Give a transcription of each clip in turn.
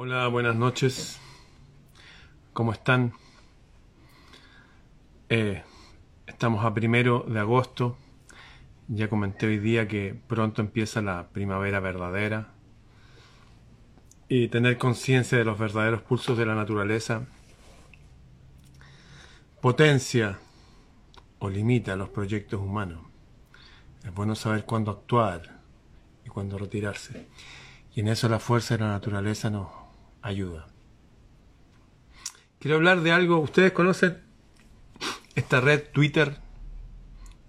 Hola, buenas noches. ¿Cómo están? Eh, estamos a primero de agosto. Ya comenté hoy día que pronto empieza la primavera verdadera. Y tener conciencia de los verdaderos pulsos de la naturaleza potencia o limita los proyectos humanos. Es bueno saber cuándo actuar y cuándo retirarse. Y en eso la fuerza de la naturaleza nos ayuda. Quiero hablar de algo, ustedes conocen esta red Twitter,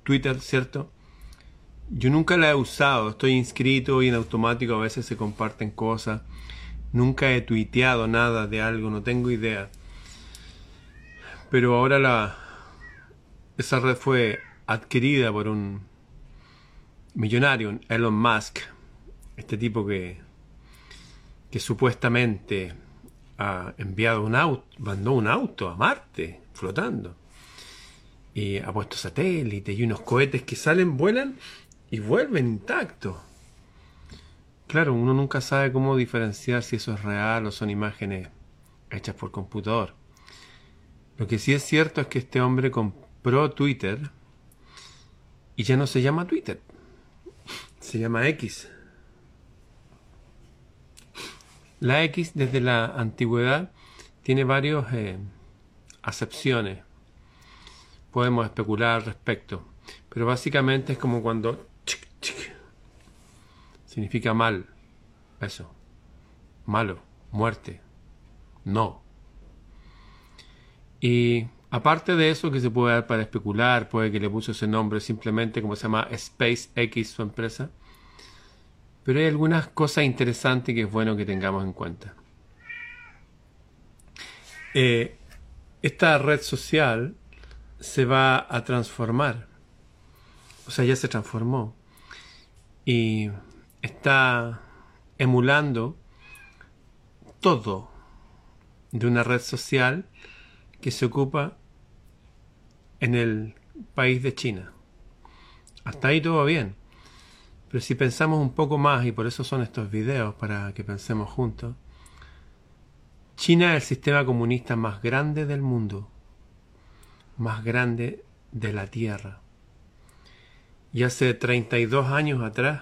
Twitter, ¿cierto? Yo nunca la he usado, estoy inscrito y en automático a veces se comparten cosas. Nunca he tuiteado nada de algo, no tengo idea. Pero ahora la esa red fue adquirida por un millonario, Elon Musk, este tipo que que supuestamente ha enviado un auto, mandó un auto a Marte flotando y ha puesto satélites y unos cohetes que salen, vuelan y vuelven intactos. Claro, uno nunca sabe cómo diferenciar si eso es real o son imágenes hechas por computador. Lo que sí es cierto es que este hombre compró Twitter y ya no se llama Twitter, se llama X. La X desde la antigüedad tiene varias eh, acepciones. Podemos especular al respecto. Pero básicamente es como cuando significa mal. Eso. Malo. Muerte. No. Y aparte de eso que se puede dar para especular, puede que le puso ese nombre simplemente como se llama SpaceX su empresa pero hay algunas cosas interesantes que es bueno que tengamos en cuenta. Eh, esta red social se va a transformar, o sea, ya se transformó y está emulando todo de una red social que se ocupa en el país de China. Hasta ahí todo bien. Pero si pensamos un poco más, y por eso son estos videos, para que pensemos juntos, China es el sistema comunista más grande del mundo, más grande de la Tierra. Y hace 32 años atrás,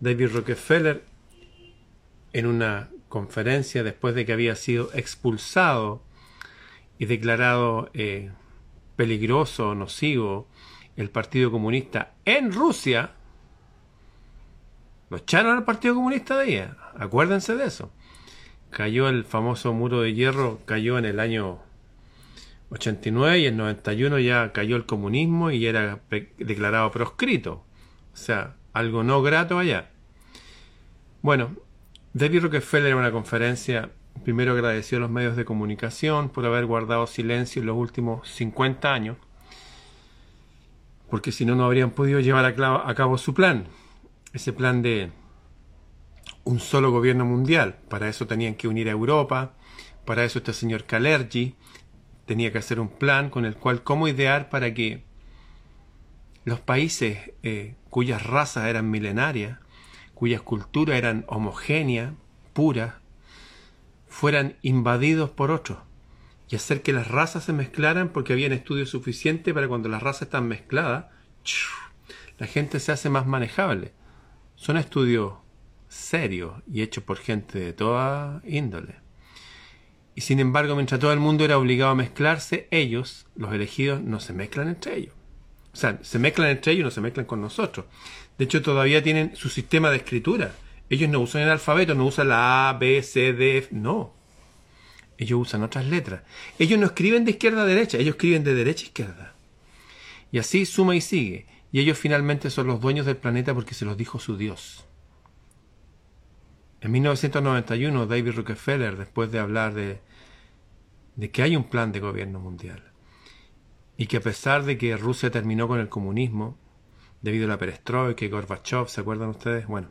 David Rockefeller, en una conferencia después de que había sido expulsado y declarado eh, peligroso, nocivo, el Partido Comunista en Rusia, lo echaron al Partido Comunista de ahí. Acuérdense de eso. Cayó el famoso muro de hierro, cayó en el año 89 y en 91 ya cayó el comunismo y era declarado proscrito. O sea, algo no grato allá. Bueno, David Rockefeller en una conferencia primero agradeció a los medios de comunicación por haber guardado silencio en los últimos 50 años, porque si no, no habrían podido llevar a cabo su plan ese plan de un solo gobierno mundial. Para eso tenían que unir a Europa, para eso este señor Kalergi tenía que hacer un plan con el cual cómo idear para que los países eh, cuyas razas eran milenarias, cuyas culturas eran homogéneas, puras, fueran invadidos por otros y hacer que las razas se mezclaran porque había estudios suficientes para cuando las razas están mezcladas, la gente se hace más manejable. Son estudios serios y hechos por gente de toda índole. Y sin embargo, mientras todo el mundo era obligado a mezclarse, ellos, los elegidos, no se mezclan entre ellos. O sea, se mezclan entre ellos y no se mezclan con nosotros. De hecho, todavía tienen su sistema de escritura. Ellos no usan el alfabeto, no usan la A, B, C, D, F. No. Ellos usan otras letras. Ellos no escriben de izquierda a derecha, ellos escriben de derecha a izquierda. Y así suma y sigue y ellos finalmente son los dueños del planeta porque se los dijo su Dios. En 1991, David Rockefeller, después de hablar de, de que hay un plan de gobierno mundial y que a pesar de que Rusia terminó con el comunismo, debido a la perestroika y Gorbachev, ¿se acuerdan ustedes? Bueno,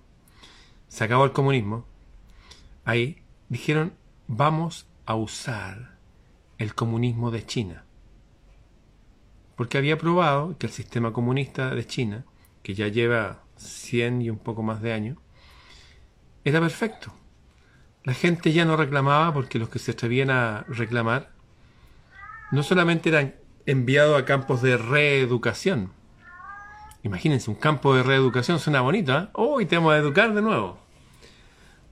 se acabó el comunismo. Ahí dijeron, vamos a usar el comunismo de China porque había probado que el sistema comunista de China, que ya lleva 100 y un poco más de años, era perfecto. La gente ya no reclamaba porque los que se atrevían a reclamar no solamente eran enviados a campos de reeducación. Imagínense, un campo de reeducación suena bonito, ¿eh? ¡Oh, te vamos a educar de nuevo!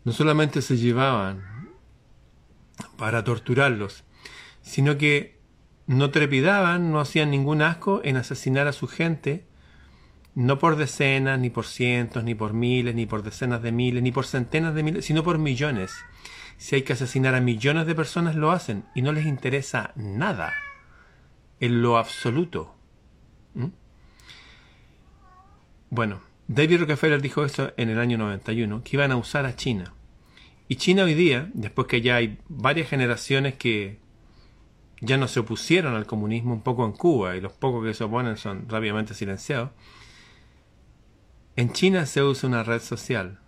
No solamente se llevaban para torturarlos, sino que no trepidaban, no hacían ningún asco en asesinar a su gente, no por decenas, ni por cientos, ni por miles, ni por decenas de miles, ni por centenas de miles, sino por millones. Si hay que asesinar a millones de personas, lo hacen y no les interesa nada, en lo absoluto. ¿Mm? Bueno, David Rockefeller dijo esto en el año 91, que iban a usar a China. Y China hoy día, después que ya hay varias generaciones que ya no se opusieron al comunismo un poco en Cuba y los pocos que se oponen son rápidamente silenciados, en China se usa una red social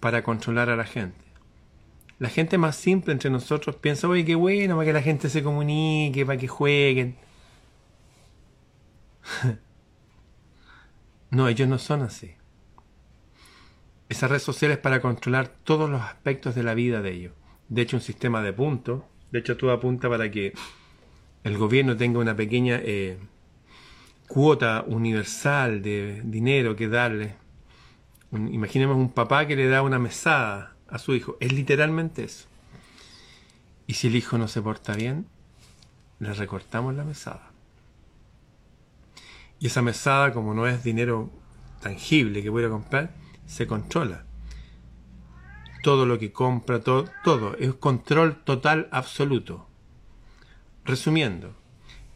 para controlar a la gente. La gente más simple entre nosotros piensa, oye, qué bueno, para que la gente se comunique, para que jueguen. no, ellos no son así. Esa red social es para controlar todos los aspectos de la vida de ellos. De hecho, un sistema de puntos de hecho, todo apunta para que el gobierno tenga una pequeña eh, cuota universal de dinero que darle. imaginemos un papá que le da una mesada a su hijo. Es literalmente eso. Y si el hijo no se porta bien, le recortamos la mesada. Y esa mesada, como no es dinero tangible que voy a comprar, se controla todo lo que compra, todo, todo, es control total absoluto. Resumiendo,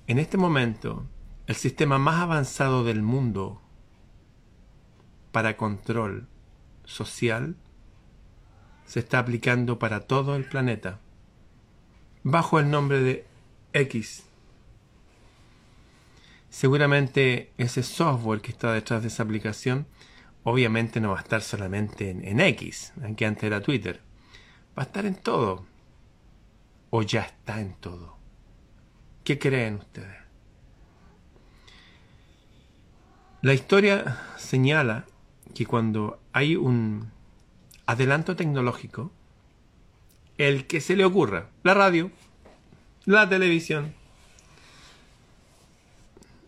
en este momento, el sistema más avanzado del mundo para control social se está aplicando para todo el planeta, bajo el nombre de X. Seguramente ese software que está detrás de esa aplicación obviamente no va a estar solamente en, X, que antes era Twitter. Va a estar en todo. O ya está en todo. ¿Qué creen ustedes? La historia señala que cuando hay un adelanto tecnológico, el que se le ocurra, la radio, la televisión,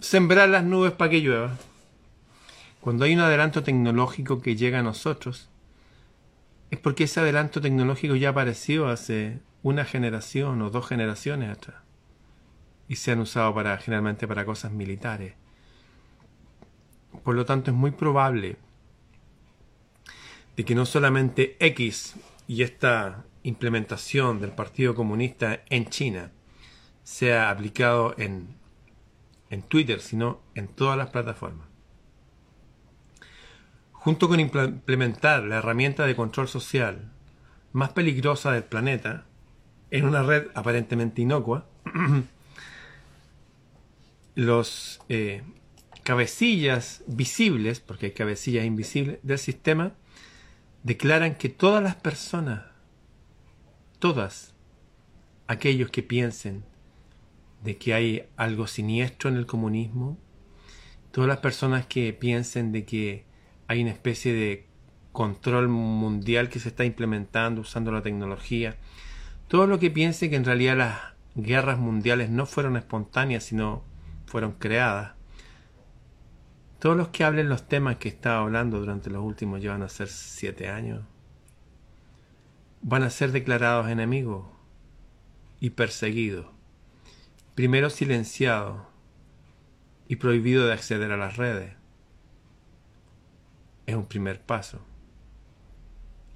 sembrar las nubes para que llueva, cuando hay un adelanto tecnológico que llega a nosotros, es porque ese adelanto tecnológico ya apareció hace una generación o dos generaciones atrás. Y se han usado para, generalmente para cosas militares. Por lo tanto, es muy probable de que no solamente X y esta implementación del Partido Comunista en China sea aplicado en, en Twitter, sino en todas las plataformas junto con implementar la herramienta de control social más peligrosa del planeta, en una red aparentemente inocua, los eh, cabecillas visibles, porque hay cabecillas invisibles del sistema, declaran que todas las personas, todas aquellos que piensen de que hay algo siniestro en el comunismo, todas las personas que piensen de que hay una especie de control mundial que se está implementando usando la tecnología. Todo lo que piense que en realidad las guerras mundiales no fueron espontáneas, sino fueron creadas. Todos los que hablen los temas que estaba hablando durante los últimos, llevan a ser siete años, van a ser declarados enemigos y perseguidos. Primero silenciados y prohibido de acceder a las redes es un primer paso.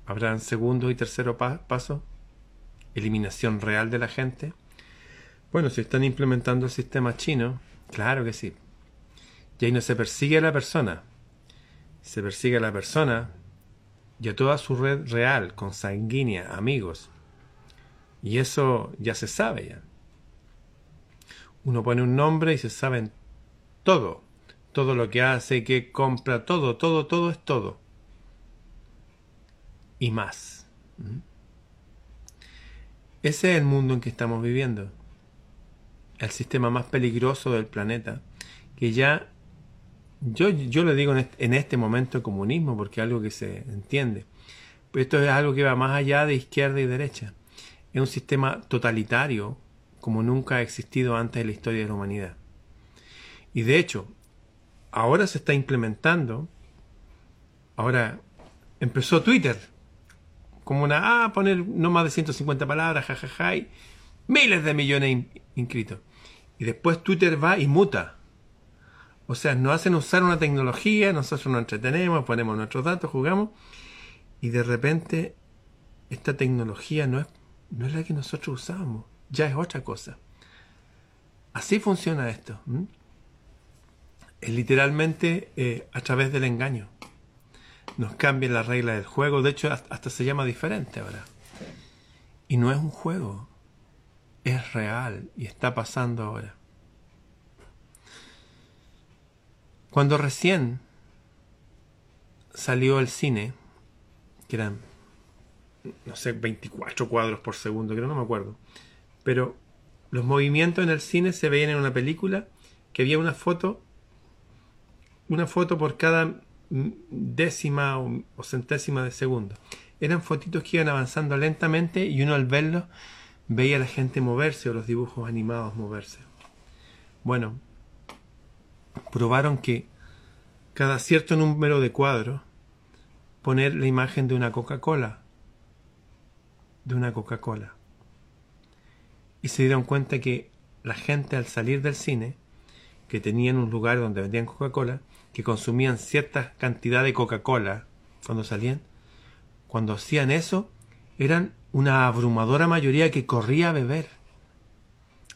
¿Habrán segundo y tercero paso? ¿Eliminación real de la gente? Bueno, si están implementando el sistema chino, claro que sí. Y ahí no se persigue a la persona. Se persigue a la persona y a toda su red real, consanguínea, amigos. Y eso ya se sabe ya. Uno pone un nombre y se saben todo todo lo que hace, que compra, todo, todo, todo es todo. Y más. ¿Mm? Ese es el mundo en que estamos viviendo. El sistema más peligroso del planeta. Que ya, yo, yo le digo en este, en este momento comunismo porque es algo que se entiende. esto es algo que va más allá de izquierda y derecha. Es un sistema totalitario como nunca ha existido antes en la historia de la humanidad. Y de hecho, ahora se está implementando, ahora empezó Twitter, como una, ah, poner no más de 150 palabras, jajaja, y miles de millones inscritos. Y después Twitter va y muta. O sea, nos hacen usar una tecnología, nosotros nos entretenemos, ponemos nuestros datos, jugamos, y de repente esta tecnología no es, no es la que nosotros usábamos, ya es otra cosa. Así funciona esto. Es literalmente eh, a través del engaño. Nos cambian la regla del juego, de hecho hasta se llama diferente ahora. Y no es un juego, es real y está pasando ahora. Cuando recién salió el cine, que eran, no sé, 24 cuadros por segundo, creo, no me acuerdo. Pero los movimientos en el cine se veían en una película que había una foto, una foto por cada décima o, centésima de segundo. Eran fotitos que iban avanzando lentamente y uno al verlos veía a la gente moverse o los dibujos animados moverse. Bueno, probaron que cada cierto número de cuadros poner la imagen de una Coca-Cola. De una Coca-Cola. Y se dieron cuenta que la gente al salir del cine, que tenían un lugar donde vendían Coca-Cola, que consumían cierta cantidad de Coca-Cola cuando salían, cuando hacían eso, eran una abrumadora mayoría que corría a beber.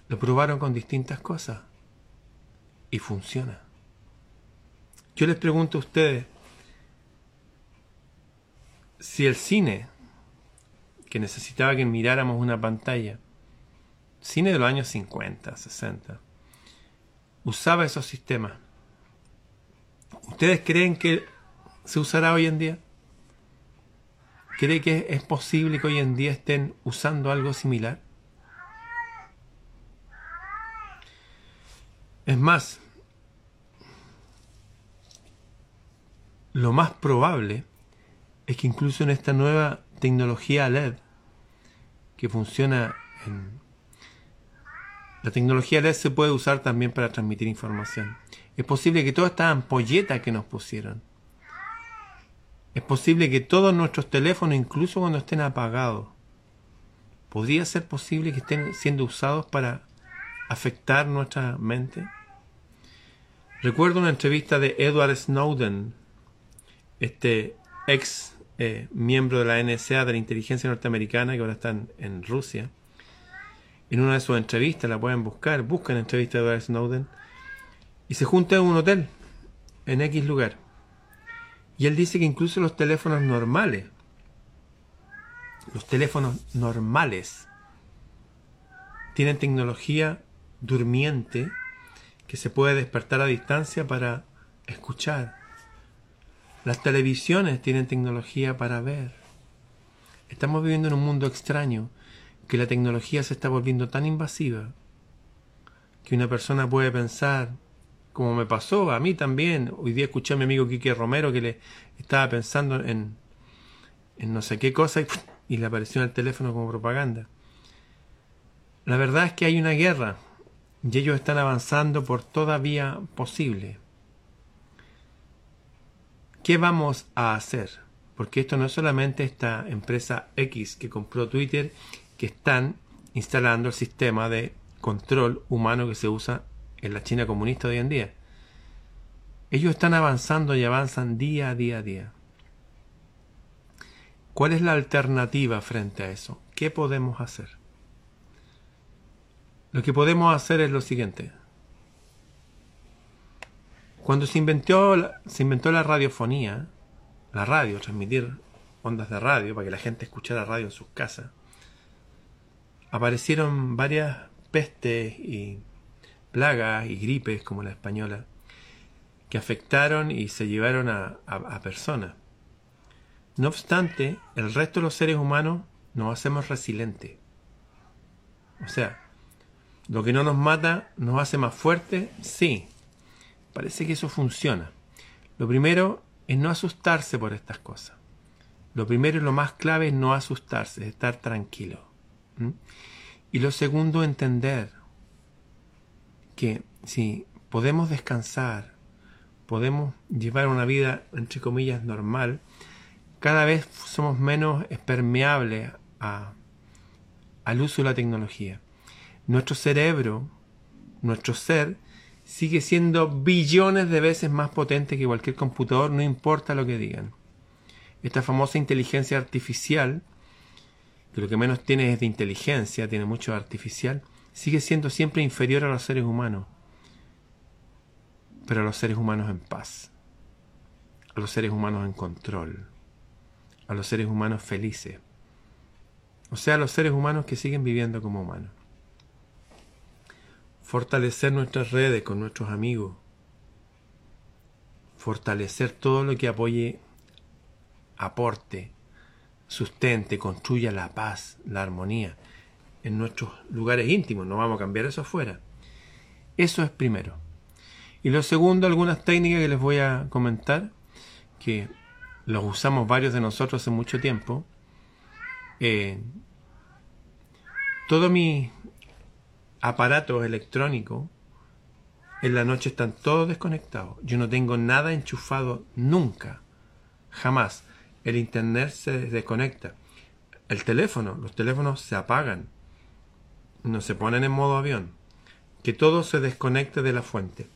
Lo probaron con distintas cosas. Y funciona. Yo les pregunto a ustedes, si el cine, que necesitaba que miráramos una pantalla, cine de los años 50, 60, usaba esos sistemas, ¿ustedes creen que se usará hoy en día? ¿Cree que es posible que hoy en día estén usando algo similar? Es más, lo más probable es que incluso en esta nueva tecnología LED que funciona en... La tecnología LED se puede usar también para transmitir información. Es posible que todas estas ampolletas que nos pusieron, es posible que todos nuestros teléfonos, incluso cuando estén apagados, podría ser posible que estén siendo usados para afectar nuestra mente. Recuerdo una entrevista de Edward Snowden, este ex eh, miembro de la NSA, de la inteligencia norteamericana, que ahora están en Rusia. En una de sus entrevistas, la pueden buscar, buscan entrevista de Edward Snowden, y se junta en un hotel, en X lugar. Y él dice que incluso los teléfonos normales, los teléfonos normales, tienen tecnología durmiente que se puede despertar a distancia para escuchar las televisiones tienen tecnología para ver. Estamos viviendo en un mundo extraño que la tecnología se está volviendo tan invasiva que una persona puede pensar, como me pasó a mí también, hoy día escuché a mi amigo Quique Romero que le estaba pensando en, en no sé qué cosa y, y le apareció en el teléfono como propaganda. La verdad es que hay una guerra y ellos están avanzando por toda vía posible. ¿Qué vamos a hacer? Porque esto no es solamente esta empresa X que compró Twitter, que están instalando el sistema de control humano que se usa en la China comunista hoy en día. Ellos están avanzando y avanzan día a día a día. ¿Cuál es la alternativa frente a eso? ¿Qué podemos hacer? Lo que podemos hacer es lo siguiente. Cuando se inventó, se inventó la radiofonía, la radio, transmitir ondas de radio para que la gente escuchara radio en sus casas, aparecieron varias pestes y plagas y gripes como la española que afectaron y se llevaron a, personas. No obstante, el resto de los seres humanos nos hacemos resilientes. O sea, lo que no nos mata nos hace más fuertes, sí, Parece que eso funciona. Lo primero es no asustarse por estas cosas. Lo primero y lo más clave es no asustarse, es estar tranquilo. Y lo segundo, entender que si podemos descansar, podemos llevar una vida, entre comillas, normal, cada vez somos menos permeables al uso de la tecnología. Nuestro cerebro, nuestro ser, sigue siendo billones de veces más potente que cualquier computador, no importa lo que digan. Esta famosa inteligencia artificial, que lo que menos tiene es de inteligencia, tiene mucho artificial, sigue siendo siempre inferior a los seres humanos, pero a los seres humanos en paz, a los seres humanos en control, a los seres humanos felices, o sea, a los seres humanos que siguen viviendo como humanos. Fortalecer nuestras redes con nuestros amigos, fortalecer todo lo que apoye, aporte, sustente, construya la paz, la armonía en nuestros lugares íntimos. No vamos a cambiar eso afuera. Eso es primero. Y lo segundo, algunas técnicas que les voy a comentar, que los usamos varios de nosotros hace mucho tiempo. Eh, todo mi, aparatos electrónicos, en la noche están todos desconectados. Yo no tengo nada enchufado nunca. Jamás. El internet se desconecta. El teléfono, los teléfonos se apagan. No se ponen en modo avión. Que todo se desconecte de la fuente.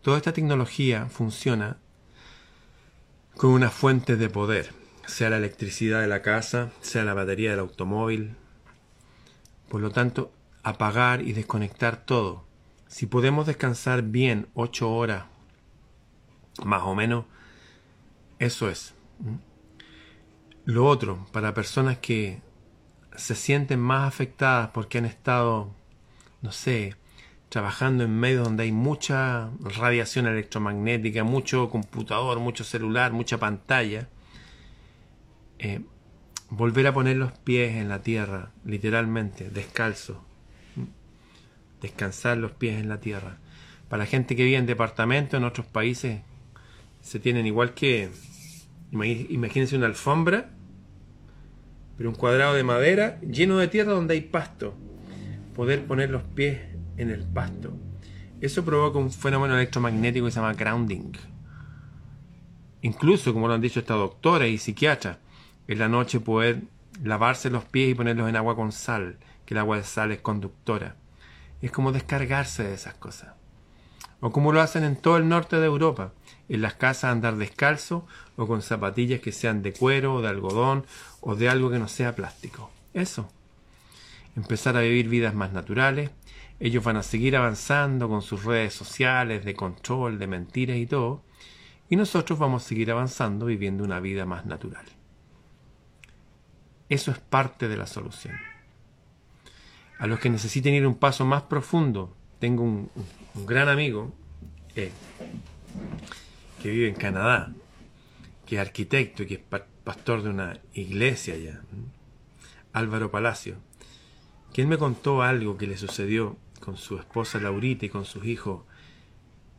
Toda esta tecnología funciona con una fuente de poder, sea la electricidad de la casa, sea la batería del automóvil, por lo tanto, apagar y desconectar todo. Si podemos descansar bien ocho horas, más o menos, eso es. Lo otro, para personas que se sienten más afectadas porque han estado, no sé, trabajando en medios donde hay mucha radiación electromagnética, mucho computador, mucho celular, mucha pantalla, eh, volver a poner los pies en la tierra, literalmente, descalzo. Descansar los pies en la tierra. Para la gente que vive en departamentos en otros países, se tienen igual que, imagínense una alfombra, pero un cuadrado de madera lleno de tierra donde hay pasto. Poder poner los pies en el pasto. Eso provoca un fenómeno electromagnético que se llama grounding. Incluso, como lo han dicho esta doctora y psiquiatras, en la noche poder lavarse los pies y ponerlos en agua con sal, que el agua de sal es conductora. Es como descargarse de esas cosas. O como lo hacen en todo el norte de Europa, en las casas andar descalzo o con zapatillas que sean de cuero o de algodón o de algo que no sea plástico. Eso. Empezar a vivir vidas más naturales. Ellos van a seguir avanzando con sus redes sociales de control, de mentiras y todo. Y nosotros vamos a seguir avanzando viviendo una vida más natural. Eso es parte de la solución. A los que necesiten ir un paso más profundo, tengo un, gran amigo eh, que vive en Canadá, que es arquitecto y que es pastor de una iglesia allá, Álvaro Palacio, él me contó algo que le sucedió con su esposa Laurita y con sus hijos,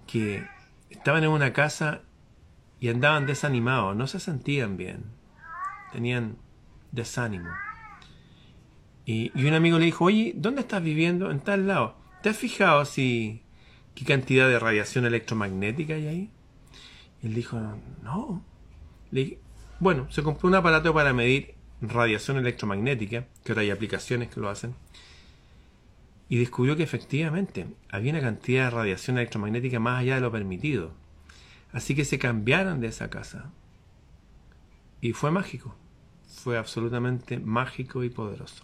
que estaban en una casa y andaban desanimados, no se sentían bien, tenían desánimo. Y, un amigo le dijo, oye, ¿dónde estás viviendo? En tal lado. ¿Te has fijado si qué cantidad de radiación electromagnética hay ahí? Él dijo, no. Le bueno, se compró un aparato para medir radiación electromagnética, que ahora hay aplicaciones que lo hacen, y descubrió que efectivamente había una cantidad de radiación electromagnética más allá de lo permitido. Así que se cambiaron de esa casa. Y fue mágico fue absolutamente mágico y poderoso.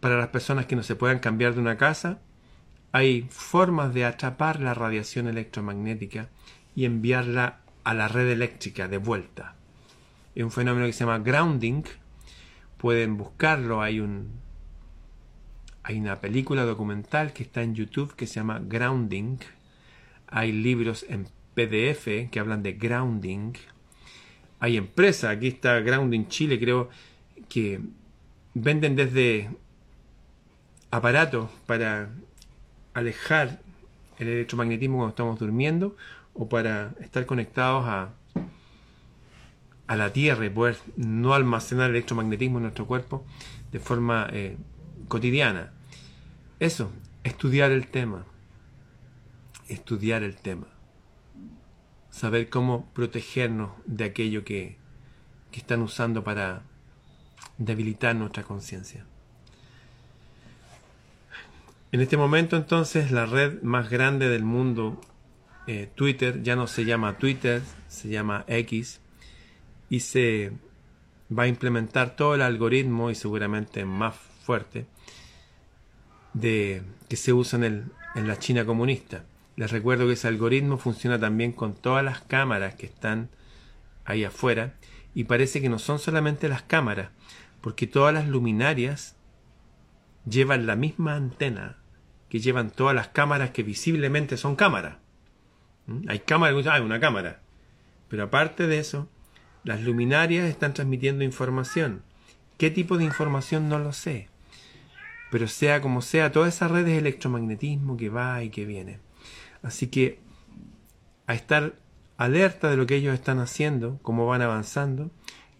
Para las personas que no se puedan cambiar de una casa, hay formas de atrapar la radiación electromagnética y enviarla a la red eléctrica de vuelta. Es un fenómeno que se llama grounding. Pueden buscarlo. Hay un hay una película documental que está en YouTube que se llama Grounding. Hay libros en PDF que hablan de grounding hay empresas, aquí está Grounding Chile, creo, que venden desde aparatos para alejar el electromagnetismo cuando estamos durmiendo o para estar conectados a, a la Tierra y poder no almacenar electromagnetismo en nuestro cuerpo de forma eh, cotidiana. Eso, estudiar el tema. Estudiar el tema. Saber cómo protegernos de aquello que, que están usando para debilitar nuestra conciencia. En este momento entonces la red más grande del mundo, eh, Twitter, ya no se llama Twitter, se llama X, y se va a implementar todo el algoritmo y seguramente más fuerte de, que se usa en, en la China comunista. Les recuerdo que ese algoritmo funciona también con todas las cámaras que están ahí afuera y parece que no son solamente las cámaras, porque todas las luminarias llevan la misma antena que llevan todas las cámaras que visiblemente son cámaras. ¿Mm? Hay cámaras, hay una cámara. Pero aparte de eso, las luminarias están transmitiendo información. ¿Qué tipo de información? No lo sé. Pero sea como sea, toda esa red de electromagnetismo que va y que viene. Así que a estar alerta de lo que ellos están haciendo, cómo van avanzando,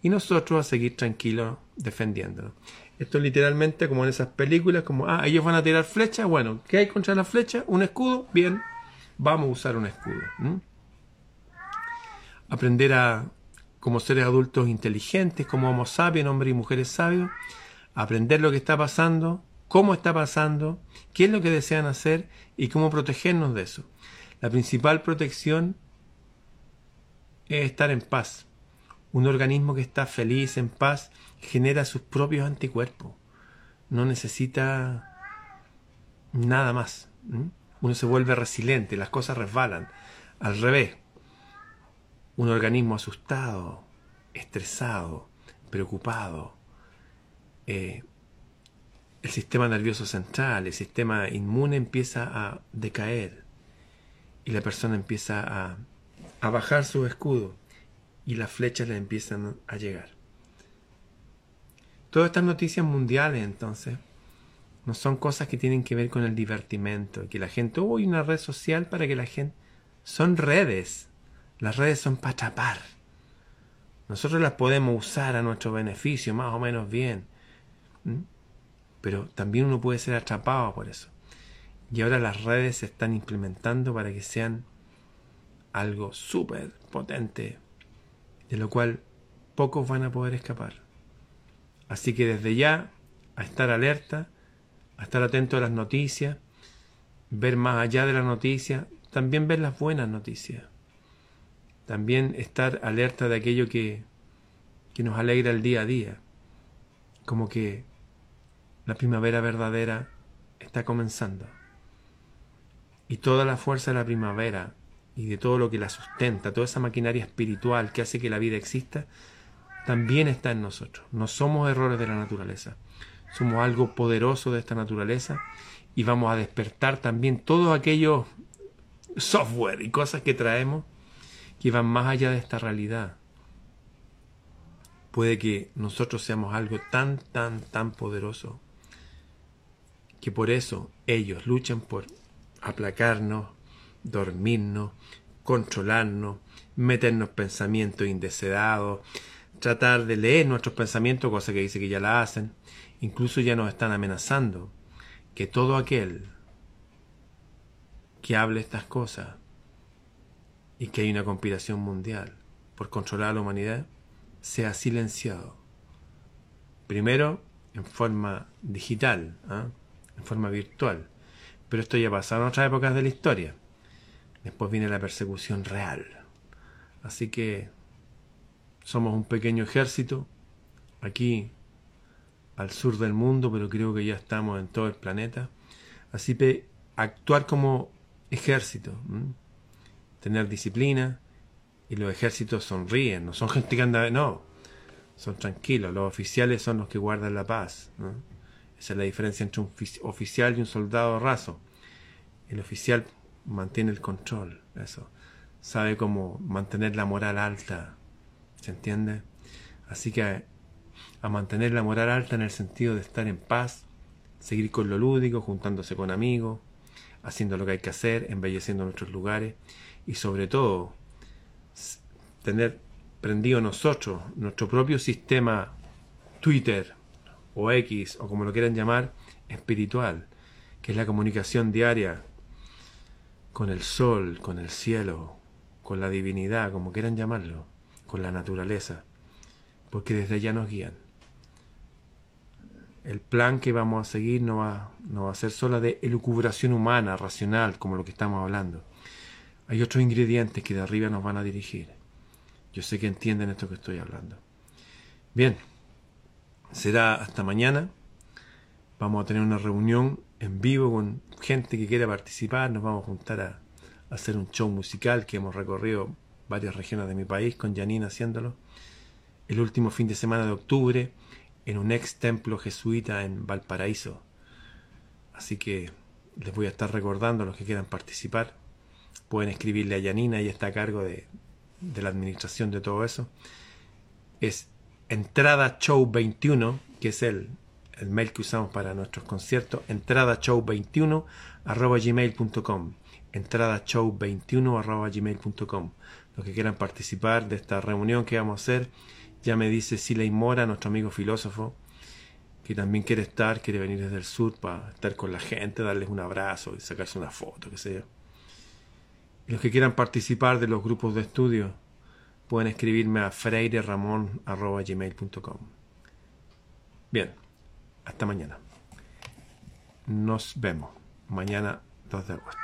y nosotros a seguir tranquilos defendiéndolo. Esto es literalmente como en esas películas, como, ah, ellos van a tirar flechas, bueno, ¿qué hay contra la flecha? Un escudo, bien, vamos a usar un escudo. Aprender a, como seres adultos inteligentes, como homo sapiens, hombres y mujeres sabios, aprender lo que está pasando, cómo está pasando, qué es lo que desean hacer y cómo protegernos de eso. La principal protección es estar en paz. Un organismo que está feliz, en paz, genera sus propios anticuerpos. No necesita nada más. Uno se vuelve resiliente, las cosas resbalan. Al revés, un organismo asustado, estresado, preocupado, eh, el sistema nervioso central, el sistema inmune empieza a decaer y la persona empieza a, a bajar su escudo y las flechas le empiezan a llegar. Todas estas noticias mundiales, entonces, no son cosas que tienen que ver con el divertimento, que la gente, hay una red social para que la gente... Son redes. Las redes son para atrapar. Nosotros las podemos usar a nuestro beneficio, más o menos bien. Pero también uno puede ser atrapado por eso. Y ahora las redes se están implementando para que sean algo súper potente, de lo cual pocos van a poder escapar. Así que desde ya, a estar alerta, a estar atento a las noticias, ver más allá de las noticias, también ver las buenas noticias. También estar alerta de aquello que, que nos alegra el día a día. Como que la primavera verdadera está comenzando. Y toda la fuerza de la primavera y de todo lo que la sustenta, toda esa maquinaria espiritual que hace que la vida exista, también está en nosotros. No somos errores de la naturaleza. Somos algo poderoso de esta naturaleza y vamos a despertar también todo aquello software y cosas que traemos que van más allá de esta realidad. Puede que nosotros seamos algo tan, tan, tan poderoso que por eso ellos luchan por aplacarnos, dormirnos, controlarnos, meternos pensamientos indeseados, tratar de leer nuestros pensamientos, cosa que dice que ya la hacen. Incluso ya nos están amenazando que todo aquel que hable estas cosas y que hay una conspiración mundial por controlar a la humanidad sea silenciado. Primero en forma digital, ¿ah? en forma virtual. Pero esto ya pasado en otras épocas de la historia. Después viene la persecución real. Así que somos un pequeño ejército aquí al sur del mundo, pero creo que ya estamos en todo el planeta. Así que actuar como ejército, tener disciplina, y los ejércitos sonríen, no son gente que anda, no, son tranquilos, los oficiales son los que guardan la paz. Esa es la diferencia entre un oficial y un soldado raso. El oficial mantiene el control, eso, sabe cómo mantener la moral alta, ¿Se entiende? Así que a, mantener la moral alta en el sentido de estar en paz, seguir con lo lúdico, juntándose con amigos, haciendo lo que hay que hacer, embelleciendo nuestros lugares y sobre todo tener emprendido nosotros, nuestro propio sistema Twitter o X o como lo quieran llamar, espiritual, que es la comunicación diaria con el sol, con el cielo, con la divinidad, como quieran llamarlo, con la naturaleza, porque desde allá nos guían. El plan que vamos a seguir no va, no va a ser solo de elucubración humana, racional, como lo que estamos hablando. Hay otros ingredientes que de arriba nos van a dirigir. Yo sé que entienden esto que estoy hablando. Bien, será hasta mañana. Vamos a tener una reunión en vivo con gente que quiera participar. Nos vamos a juntar a, hacer un show musical que hemos recorrido varias regiones de mi país con Janine haciéndolo. El último fin de semana de octubre en un ex templo jesuita en Valparaíso. Así que les voy a estar recordando a los que quieran participar. Pueden escribirle a Yanina, ella está a cargo de, de la administración de todo eso. Es entrada show 21, que es el, el mail que usamos para nuestros conciertos, entrada show 21 arroba gmail.com entrada show 21 arroba gmail.com los que quieran participar de esta reunión que vamos a hacer ya me dice Siley Mora, nuestro amigo filósofo, que también quiere estar, quiere venir desde el sur para estar con la gente, darles un abrazo y sacarse una foto, que sea. Los que quieran participar de los grupos de estudio pueden escribirme a freireramon.gmail.com. Bien, hasta mañana. Nos vemos mañana 2 de agosto.